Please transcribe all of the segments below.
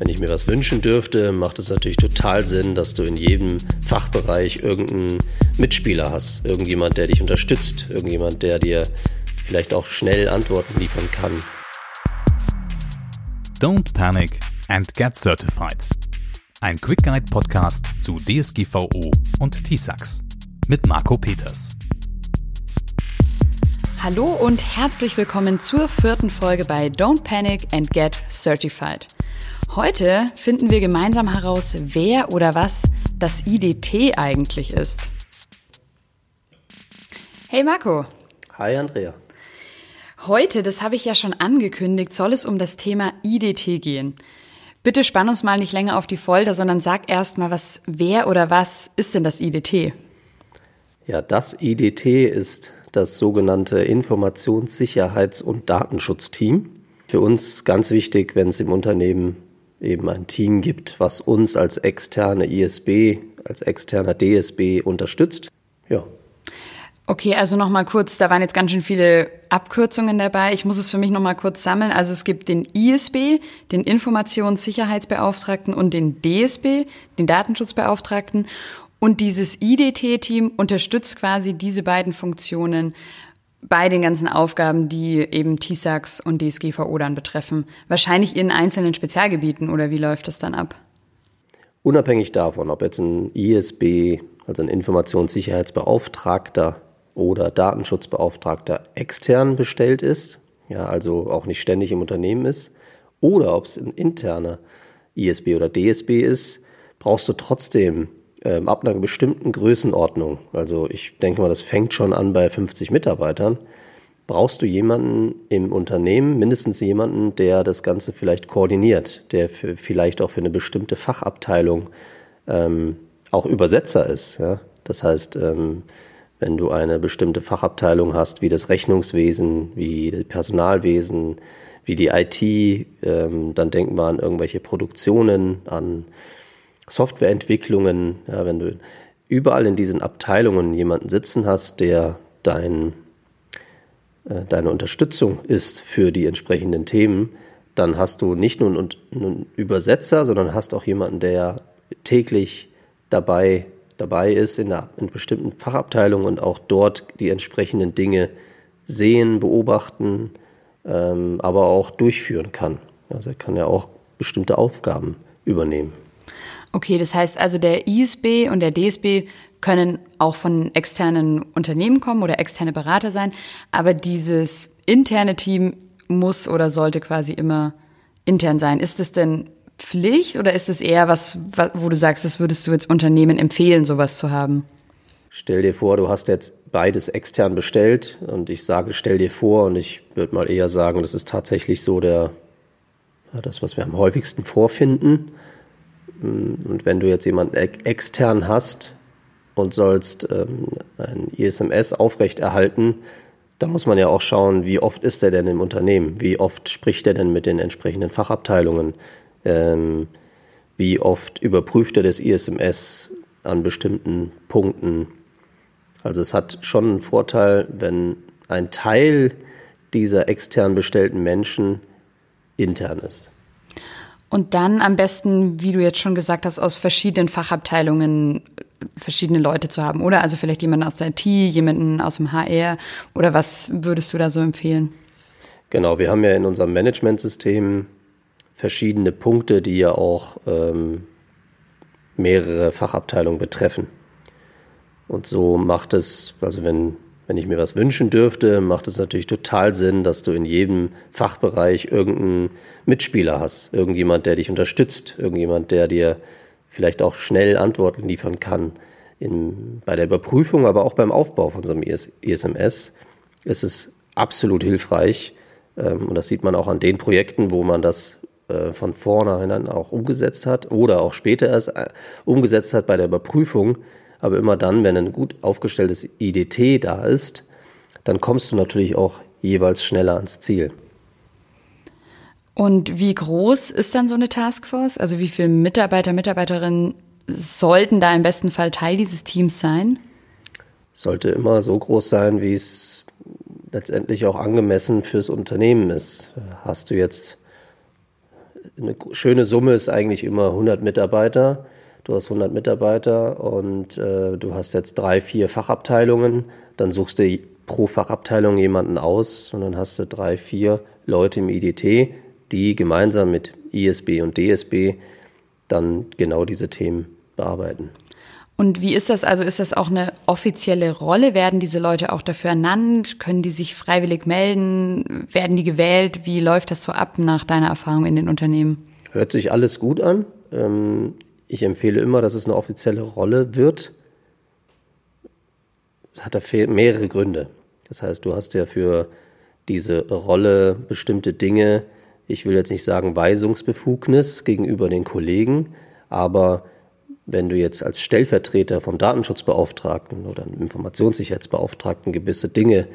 Wenn ich mir was wünschen dürfte, macht es natürlich total Sinn, dass du in jedem Fachbereich irgendeinen Mitspieler hast. Irgendjemand, der dich unterstützt. Irgendjemand, der dir vielleicht auch schnell Antworten liefern kann. Don't panic and get certified. Ein Quick Guide Podcast zu DSGVO und TISAX mit Marco Peters. Hallo und herzlich willkommen zur vierten Folge bei Don't Panic and Get Certified. Heute finden wir gemeinsam heraus, wer oder was das IDT eigentlich ist. Hey Marco. Hi Andrea. Heute, das habe ich ja schon angekündigt, soll es um das Thema IDT gehen. Bitte spann uns mal nicht länger auf die Folter, sondern sag erst mal, was, wer oder was ist denn das IDT? Ja, das IDT ist das sogenannte Informationssicherheits- und Datenschutzteam. Für uns ganz wichtig, wenn es im Unternehmen eben ein Team gibt, was uns als externe ISB, als externer DSB unterstützt. Ja. Okay, also nochmal kurz, da waren jetzt ganz schön viele Abkürzungen dabei. Ich muss es für mich nochmal kurz sammeln. Also es gibt den ISB, den Informationssicherheitsbeauftragten und den DSB, den Datenschutzbeauftragten. Und dieses IDT-Team unterstützt quasi diese beiden Funktionen bei den ganzen Aufgaben, die eben TISAX und DSGVO dann betreffen. Wahrscheinlich in einzelnen Spezialgebieten oder wie läuft das dann ab? Unabhängig davon, ob jetzt ein ISB, also ein Informationssicherheitsbeauftragter oder Datenschutzbeauftragter extern bestellt ist, ja, also auch nicht ständig im Unternehmen ist, oder ob es ein interner ISB oder DSB ist, brauchst du trotzdem ähm, ab einer bestimmten Größenordnung, also ich denke mal, das fängt schon an bei 50 Mitarbeitern, brauchst du jemanden im Unternehmen, mindestens jemanden, der das Ganze vielleicht koordiniert, der für, vielleicht auch für eine bestimmte Fachabteilung ähm, auch Übersetzer ist. Ja? Das heißt, ähm, wenn du eine bestimmte Fachabteilung hast, wie das Rechnungswesen, wie das Personalwesen, wie die IT, ähm, dann denken wir an irgendwelche Produktionen, an Softwareentwicklungen, ja, wenn du überall in diesen Abteilungen jemanden sitzen hast, der dein, äh, deine Unterstützung ist für die entsprechenden Themen, dann hast du nicht nur einen, einen Übersetzer, sondern hast auch jemanden, der täglich dabei, dabei ist in, einer, in bestimmten Fachabteilungen und auch dort die entsprechenden Dinge sehen, beobachten, ähm, aber auch durchführen kann. Also er kann ja auch bestimmte Aufgaben übernehmen. Okay, das heißt also, der ISB und der DSB können auch von externen Unternehmen kommen oder externe Berater sein, aber dieses interne Team muss oder sollte quasi immer intern sein. Ist es denn Pflicht oder ist es eher was, wo du sagst, das würdest du jetzt Unternehmen empfehlen, sowas zu haben? Stell dir vor, du hast jetzt beides extern bestellt und ich sage, stell dir vor und ich würde mal eher sagen, das ist tatsächlich so der, das, was wir am häufigsten vorfinden. Und wenn du jetzt jemanden extern hast und sollst ähm, ein ISMS aufrechterhalten, da muss man ja auch schauen, wie oft ist er denn im Unternehmen? Wie oft spricht er denn mit den entsprechenden Fachabteilungen? Ähm, wie oft überprüft er das ISMS an bestimmten Punkten? Also es hat schon einen Vorteil, wenn ein Teil dieser extern bestellten Menschen intern ist. Und dann am besten, wie du jetzt schon gesagt hast, aus verschiedenen Fachabteilungen verschiedene Leute zu haben, oder? Also vielleicht jemanden aus der IT, jemanden aus dem HR oder was würdest du da so empfehlen? Genau, wir haben ja in unserem Managementsystem verschiedene Punkte, die ja auch ähm, mehrere Fachabteilungen betreffen. Und so macht es, also wenn wenn ich mir was wünschen dürfte, macht es natürlich total Sinn, dass du in jedem Fachbereich irgendeinen Mitspieler hast. Irgendjemand, der dich unterstützt. Irgendjemand, der dir vielleicht auch schnell Antworten liefern kann. In, bei der Überprüfung, aber auch beim Aufbau von so einem ISMS ist es absolut hilfreich. Ähm, und das sieht man auch an den Projekten, wo man das äh, von vornherein auch umgesetzt hat oder auch später erst äh, umgesetzt hat bei der Überprüfung aber immer dann, wenn ein gut aufgestelltes IDT da ist, dann kommst du natürlich auch jeweils schneller ans Ziel. Und wie groß ist dann so eine Taskforce? Also wie viele Mitarbeiter, Mitarbeiterinnen sollten da im besten Fall Teil dieses Teams sein? Sollte immer so groß sein, wie es letztendlich auch angemessen fürs Unternehmen ist. Hast du jetzt eine schöne Summe ist eigentlich immer 100 Mitarbeiter. Du hast 100 Mitarbeiter und äh, du hast jetzt drei, vier Fachabteilungen. Dann suchst du pro Fachabteilung jemanden aus und dann hast du drei, vier Leute im IDT, die gemeinsam mit ISB und DSB dann genau diese Themen bearbeiten. Und wie ist das? Also ist das auch eine offizielle Rolle? Werden diese Leute auch dafür ernannt? Können die sich freiwillig melden? Werden die gewählt? Wie läuft das so ab nach deiner Erfahrung in den Unternehmen? Hört sich alles gut an. Ich empfehle immer, dass es eine offizielle Rolle wird. Das hat da mehrere Gründe. Das heißt, du hast ja für diese Rolle bestimmte Dinge, ich will jetzt nicht sagen Weisungsbefugnis gegenüber den Kollegen, aber wenn du jetzt als Stellvertreter vom Datenschutzbeauftragten oder Informationssicherheitsbeauftragten gewisse Dinge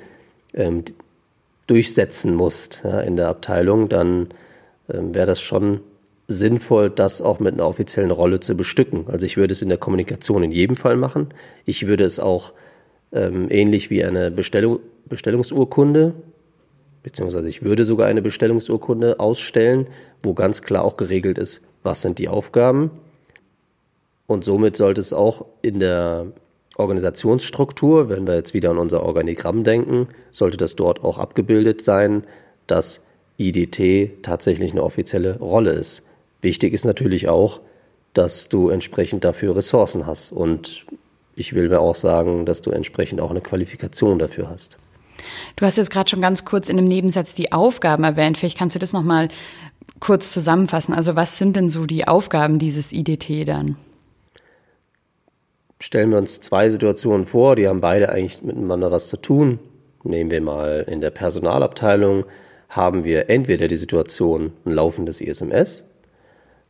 ähm, durchsetzen musst ja, in der Abteilung, dann ähm, wäre das schon sinnvoll, das auch mit einer offiziellen Rolle zu bestücken. Also ich würde es in der Kommunikation in jedem Fall machen. Ich würde es auch ähm, ähnlich wie eine Bestellung, Bestellungsurkunde, beziehungsweise ich würde sogar eine Bestellungsurkunde ausstellen, wo ganz klar auch geregelt ist, was sind die Aufgaben, und somit sollte es auch in der Organisationsstruktur, wenn wir jetzt wieder an unser Organigramm denken, sollte das dort auch abgebildet sein, dass IDT tatsächlich eine offizielle Rolle ist. Wichtig ist natürlich auch, dass du entsprechend dafür Ressourcen hast. Und ich will mir auch sagen, dass du entsprechend auch eine Qualifikation dafür hast. Du hast jetzt gerade schon ganz kurz in einem Nebensatz die Aufgaben erwähnt. Vielleicht kannst du das nochmal kurz zusammenfassen. Also was sind denn so die Aufgaben dieses IDT dann? stellen wir uns zwei Situationen vor, die haben beide eigentlich miteinander was zu tun. Nehmen wir mal in der Personalabteilung, haben wir entweder die Situation ein laufendes ISMS,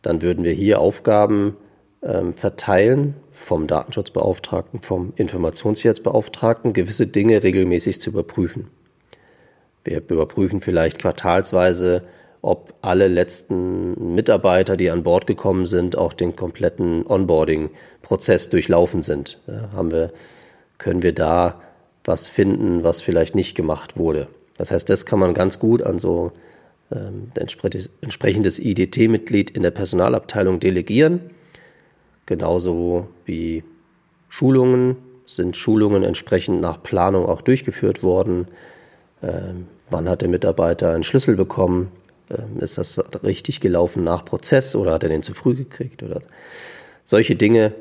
dann würden wir hier Aufgaben ähm, verteilen vom Datenschutzbeauftragten, vom Informationssicherheitsbeauftragten, gewisse Dinge regelmäßig zu überprüfen. Wir überprüfen vielleicht quartalsweise ob alle letzten Mitarbeiter, die an Bord gekommen sind, auch den kompletten Onboarding-Prozess durchlaufen sind. Ja, haben wir, können wir da was finden, was vielleicht nicht gemacht wurde. Das heißt, das kann man ganz gut an so ähm, entsprechendes IDT-Mitglied in der Personalabteilung delegieren. Genauso wie Schulungen sind Schulungen entsprechend nach Planung auch durchgeführt worden. Ähm, wann hat der Mitarbeiter einen Schlüssel bekommen? Ähm, ist das richtig gelaufen nach Prozess oder hat er den zu früh gekriegt oder solche Dinge.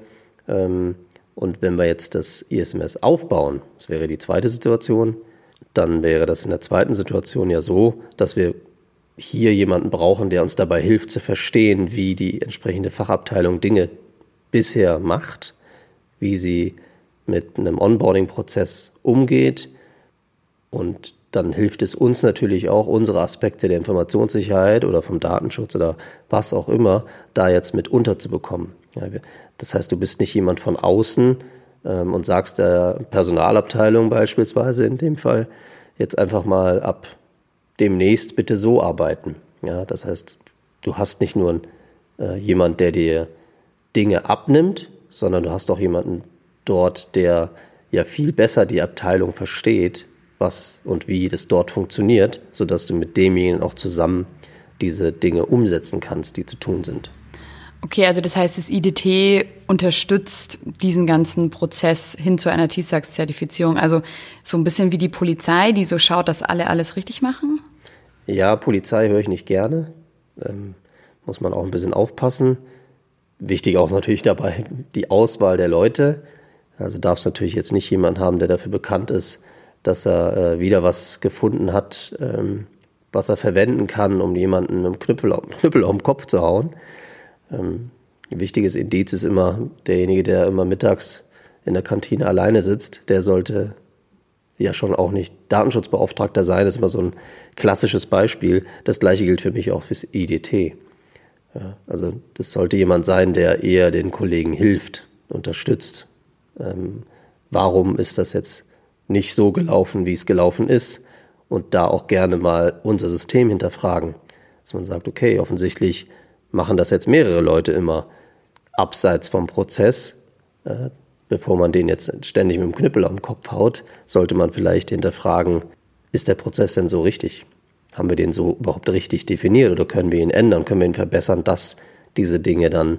Ähm, und wenn wir jetzt das ISMS aufbauen, das wäre die zweite Situation, dann wäre das in der zweiten Situation ja so, dass wir hier jemanden brauchen, der uns dabei hilft zu verstehen, wie die entsprechende Fachabteilung Dinge bisher macht, wie sie mit einem Onboarding-Prozess umgeht und dann hilft es uns natürlich auch, unsere Aspekte der Informationssicherheit oder vom Datenschutz oder was auch immer da jetzt mit unterzubekommen. Das heißt, du bist nicht jemand von außen ähm, und sagst der Personalabteilung beispielsweise in dem Fall jetzt einfach mal ab demnächst bitte so arbeiten. Ja, das heißt, du hast nicht nur äh, jemand, der dir Dinge abnimmt, sondern du hast auch jemanden dort, der ja viel besser die Abteilung versteht was und wie das dort funktioniert, sodass du mit demjenigen auch zusammen diese Dinge umsetzen kannst, die zu tun sind. Okay, also das heißt, das IDT unterstützt diesen ganzen Prozess hin zu einer TISAX-Zertifizierung. Also so ein bisschen wie die Polizei, die so schaut, dass alle alles richtig machen? Ja, Polizei höre ich nicht gerne. Ähm, muss man auch ein bisschen aufpassen. Wichtig auch natürlich dabei die Auswahl der Leute. Also darf es natürlich jetzt nicht jemand haben, der dafür bekannt ist, dass er äh, wieder was gefunden hat, ähm, was er verwenden kann, um jemanden mit einem Knüppel, Knüppel auf den Kopf zu hauen. Ähm, ein wichtiges Indiz ist immer derjenige, der immer mittags in der Kantine alleine sitzt, der sollte ja schon auch nicht Datenschutzbeauftragter sein. Das ist immer so ein klassisches Beispiel. Das gleiche gilt für mich auch fürs IDT. Ja, also das sollte jemand sein, der eher den Kollegen hilft, unterstützt. Ähm, warum ist das jetzt nicht so gelaufen, wie es gelaufen ist und da auch gerne mal unser System hinterfragen. Dass man sagt, okay, offensichtlich machen das jetzt mehrere Leute immer abseits vom Prozess. Äh, bevor man den jetzt ständig mit dem Knüppel am Kopf haut, sollte man vielleicht hinterfragen, ist der Prozess denn so richtig? haben wir den so überhaupt richtig definiert oder können wir ihn ändern, können wir ihn verbessern, dass diese Dinge dann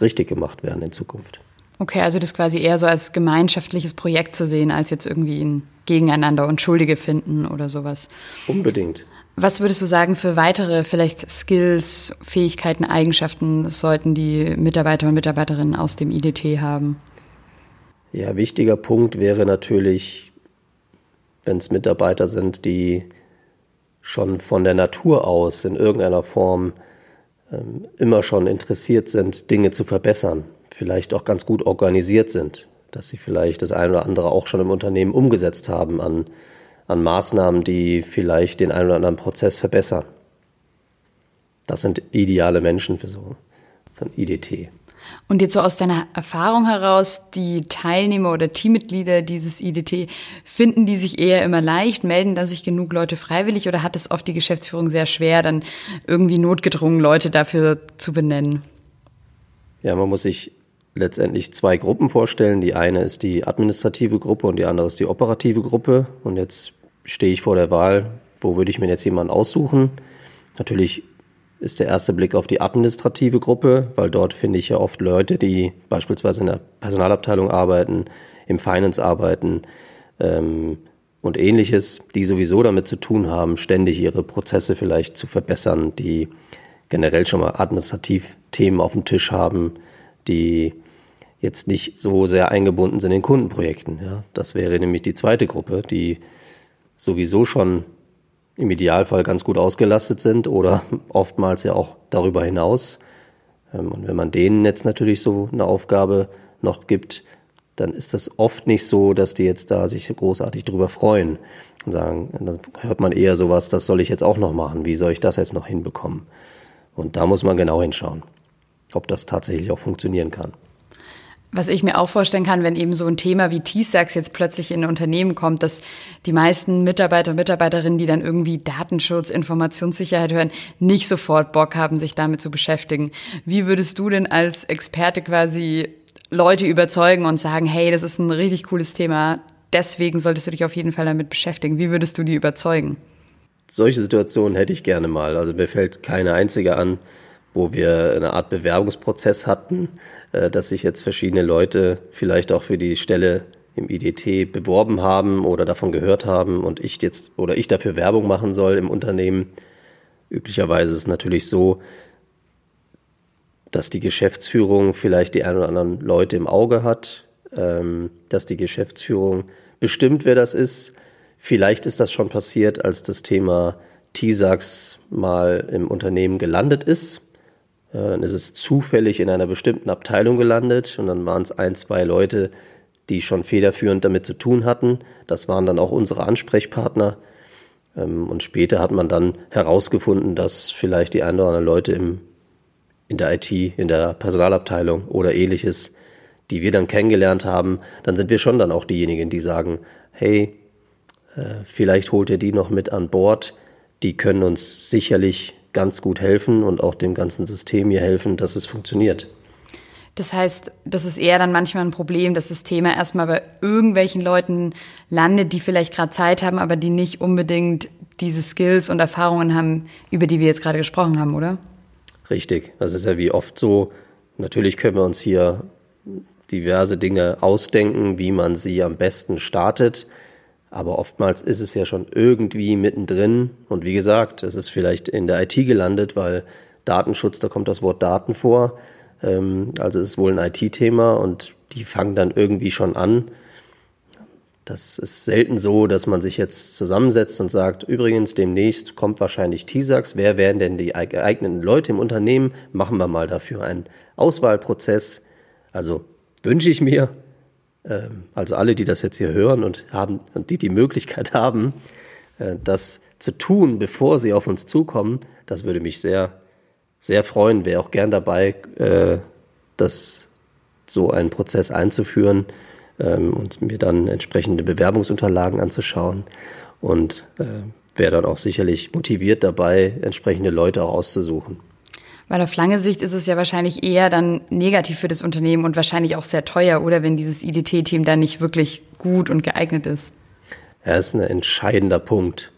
richtig gemacht werden in Zukunft. Okay, also das quasi eher so als gemeinschaftliches Projekt zu sehen, als jetzt irgendwie ein Gegeneinander und Schuldige finden oder sowas. Unbedingt. Was würdest du sagen für weitere vielleicht Skills, Fähigkeiten, Eigenschaften sollten die Mitarbeiter und Mitarbeiterinnen aus dem IDT haben? Ja, wichtiger Punkt wäre natürlich, wenn es Mitarbeiter sind, die schon von der Natur aus in irgendeiner Form ähm, immer schon interessiert sind, Dinge zu verbessern, vielleicht auch ganz gut organisiert sind, dass sie vielleicht das eine oder andere auch schon im Unternehmen umgesetzt haben an, an Maßnahmen, die vielleicht den einen oder anderen Prozess verbessern. Das sind ideale Menschen für so von IDT. Und jetzt so aus deiner Erfahrung heraus, die Teilnehmer oder Teammitglieder dieses IDT, finden die sich eher immer leicht, melden da sich genug Leute freiwillig oder hat es oft die Geschäftsführung sehr schwer, dann irgendwie notgedrungen Leute dafür zu benennen? Ja, man muss sich letztendlich zwei Gruppen vorstellen. Die eine ist die administrative Gruppe und die andere ist die operative Gruppe. Und jetzt stehe ich vor der Wahl, wo würde ich mir jetzt jemanden aussuchen? Natürlich ist der erste Blick auf die administrative Gruppe, weil dort finde ich ja oft Leute, die beispielsweise in der Personalabteilung arbeiten, im Finance arbeiten ähm, und ähnliches, die sowieso damit zu tun haben, ständig ihre Prozesse vielleicht zu verbessern, die generell schon mal administrativ Themen auf dem Tisch haben, die jetzt nicht so sehr eingebunden sind in Kundenprojekten. Ja. Das wäre nämlich die zweite Gruppe, die sowieso schon im Idealfall ganz gut ausgelastet sind oder oftmals ja auch darüber hinaus. Ähm, und wenn man denen jetzt natürlich so eine Aufgabe noch gibt, dann ist das oft nicht so, dass die jetzt da sich großartig drüber freuen und sagen, dann hört man eher sowas, das soll ich jetzt auch noch machen, wie soll ich das jetzt noch hinbekommen? Und da muss man genau hinschauen, ob das tatsächlich auch funktionieren kann. Was ich mir auch vorstellen kann, wenn eben so ein Thema wie T-Sax jetzt plötzlich in ein Unternehmen kommt, dass die meisten Mitarbeiter und Mitarbeiterinnen, die dann irgendwie Datenschutz, Informationssicherheit hören, nicht sofort Bock haben, sich damit zu beschäftigen. Wie würdest du denn als Experte quasi Leute überzeugen und sagen, hey, das ist ein richtig cooles Thema, deswegen solltest du dich auf jeden Fall damit beschäftigen? Wie würdest du die überzeugen? Solche Situationen hätte ich gerne mal. Also mir fällt keine einzige an, wo wir eine Art Bewerbungsprozess hatten, dass sich jetzt verschiedene Leute vielleicht auch für die Stelle im IDT beworben haben oder davon gehört haben und ich jetzt oder ich dafür Werbung machen soll im Unternehmen. Üblicherweise ist es natürlich so, dass die Geschäftsführung vielleicht die ein oder anderen Leute im Auge hat, ähm, dass die Geschäftsführung bestimmt, wer das ist. Vielleicht ist das schon passiert, als das Thema TISAX mal im Unternehmen gelandet ist. Ja, dann ist es zufällig in einer bestimmten Abteilung gelandet und dann waren es ein, zwei Leute, die schon federführend damit zu tun hatten. Das waren dann auch unsere Ansprechpartner. Ähm, und später hat man dann herausgefunden, dass vielleicht die ein oder anderen Leute im, in der IT, in der Personalabteilung oder ähnliches, die wir dann kennengelernt haben, dann sind wir schon dann auch diejenigen, die sagen, hey, äh, vielleicht holt ihr die noch mit an Bord. Die können uns sicherlich ganz gut helfen und auch dem ganzen System hier helfen, dass es funktioniert. Das heißt, das ist eher dann manchmal ein Problem, dass das Thema erstmal bei irgendwelchen Leuten landet, die vielleicht gerade Zeit haben, aber die nicht unbedingt diese Skills und Erfahrungen haben, über die wir jetzt gerade gesprochen haben, oder? Richtig. Das ist ja wie oft so. Natürlich können wir uns hier diverse Dinge ausdenken, wie man sie am besten startet. Aber oftmals ist es ja schon irgendwie mittendrin. Und wie gesagt, es ist vielleicht in der IT gelandet, weil Datenschutz, da kommt das Wort Daten vor. Ähm, also es ist wohl ein IT-Thema und die fangen dann irgendwie schon an. Das ist selten so, dass man sich jetzt zusammensetzt und sagt, übrigens, demnächst kommt wahrscheinlich TISAX. Wer wären denn die geeigneten Leute im Unternehmen? Machen wir mal dafür einen Auswahlprozess. Also wünsche ich mir, also alle, die das jetzt hier hören und haben und die die Möglichkeit haben, äh, das zu tun, bevor sie auf uns zukommen, das würde mich sehr, sehr freuen. Wäre auch gern dabei, äh, das so einen Prozess einzuführen ähm, und mir dann entsprechende Bewerbungsunterlagen anzuschauen und äh, wäre dann auch sicherlich motiviert dabei, entsprechende Leute auch auszusuchen. Weil auf lange Sicht ist es ja wahrscheinlich eher dann negativ für das Unternehmen und wahrscheinlich auch sehr teuer, oder wenn dieses IDT-Team dann nicht wirklich gut und geeignet ist. Ja, ist ein entscheidender Punkt.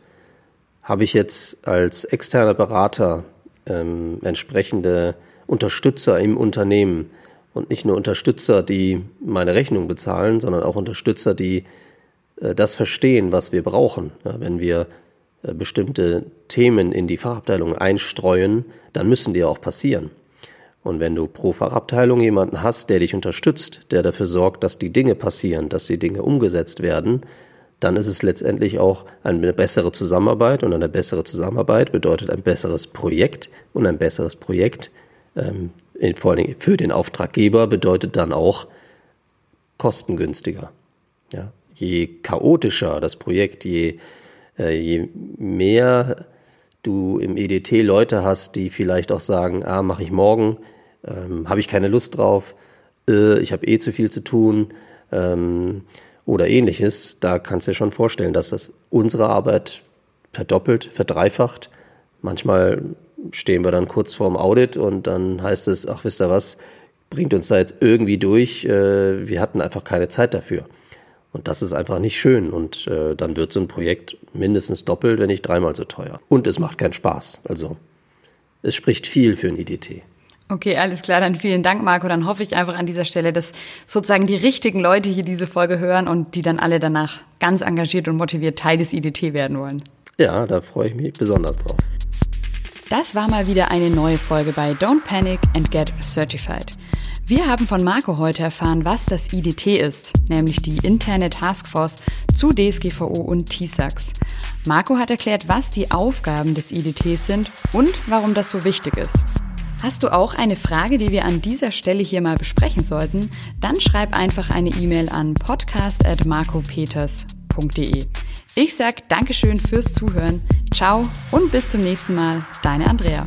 habe ich jetzt als externer Berater ähm, entsprechende Unterstützer im Unternehmen und nicht nur Unterstützer, die meine Rechnung bezahlen, sondern auch Unterstützer, die äh, das verstehen, was wir brauchen. Ja, wenn wir bestimmte Themen in die Fachabteilung einstreuen, dann müssen die auch passieren. Und wenn du pro Fachabteilung jemanden hast, der dich unterstützt, der dafür sorgt, dass die Dinge passieren, dass die Dinge umgesetzt werden, dann ist es letztendlich auch eine bessere Zusammenarbeit und eine bessere Zusammenarbeit bedeutet ein besseres Projekt und ein besseres Projekt ähm, in, vor allem für den Auftraggeber bedeutet dann auch kostengünstiger. Ja, je chaotischer das Projekt, je, äh, je mehr du im EDT Leute hast, die vielleicht auch sagen, ah, mache ich morgen, ähm, habe ich keine Lust drauf, äh, ich habe eh zu viel zu tun ähm, oder ähnliches, da kannst du dir schon vorstellen, dass das unsere Arbeit verdoppelt, verdreifacht. Manchmal stehen wir dann kurz vorm Audit und dann heißt es, ach wisst ihr was, bringt uns da jetzt irgendwie durch, äh, wir hatten einfach keine Zeit dafür. Und das ist einfach nicht schön. Und äh, dann wird so ein Projekt mindestens doppelt, wenn nicht dreimal so teuer. Und es macht keinen Spaß. Also es spricht viel für ein IDT. Okay, alles klar, dann vielen Dank, Marco. Dann hoffe ich einfach an dieser Stelle, dass sozusagen die richtigen Leute hier diese Folge hören und die dann alle danach ganz engagiert und motiviert Teil des IDT werden wollen. Ja, da freue ich mich besonders drauf. Das war mal wieder eine neue Folge bei Don't Panic and Get Certified. Wir haben von Marco heute erfahren, was das IDT ist, nämlich die interne Taskforce zu DSGVO und TISAX. Marco hat erklärt, was die Aufgaben des IDTs sind und warum das so wichtig ist. Hast du auch eine Frage, die wir an dieser Stelle hier mal besprechen sollten? Dann schreib einfach eine E-Mail an podcast.marcopeters.de. Ich sag Dankeschön fürs Zuhören, ciao und bis zum nächsten Mal, deine Andrea.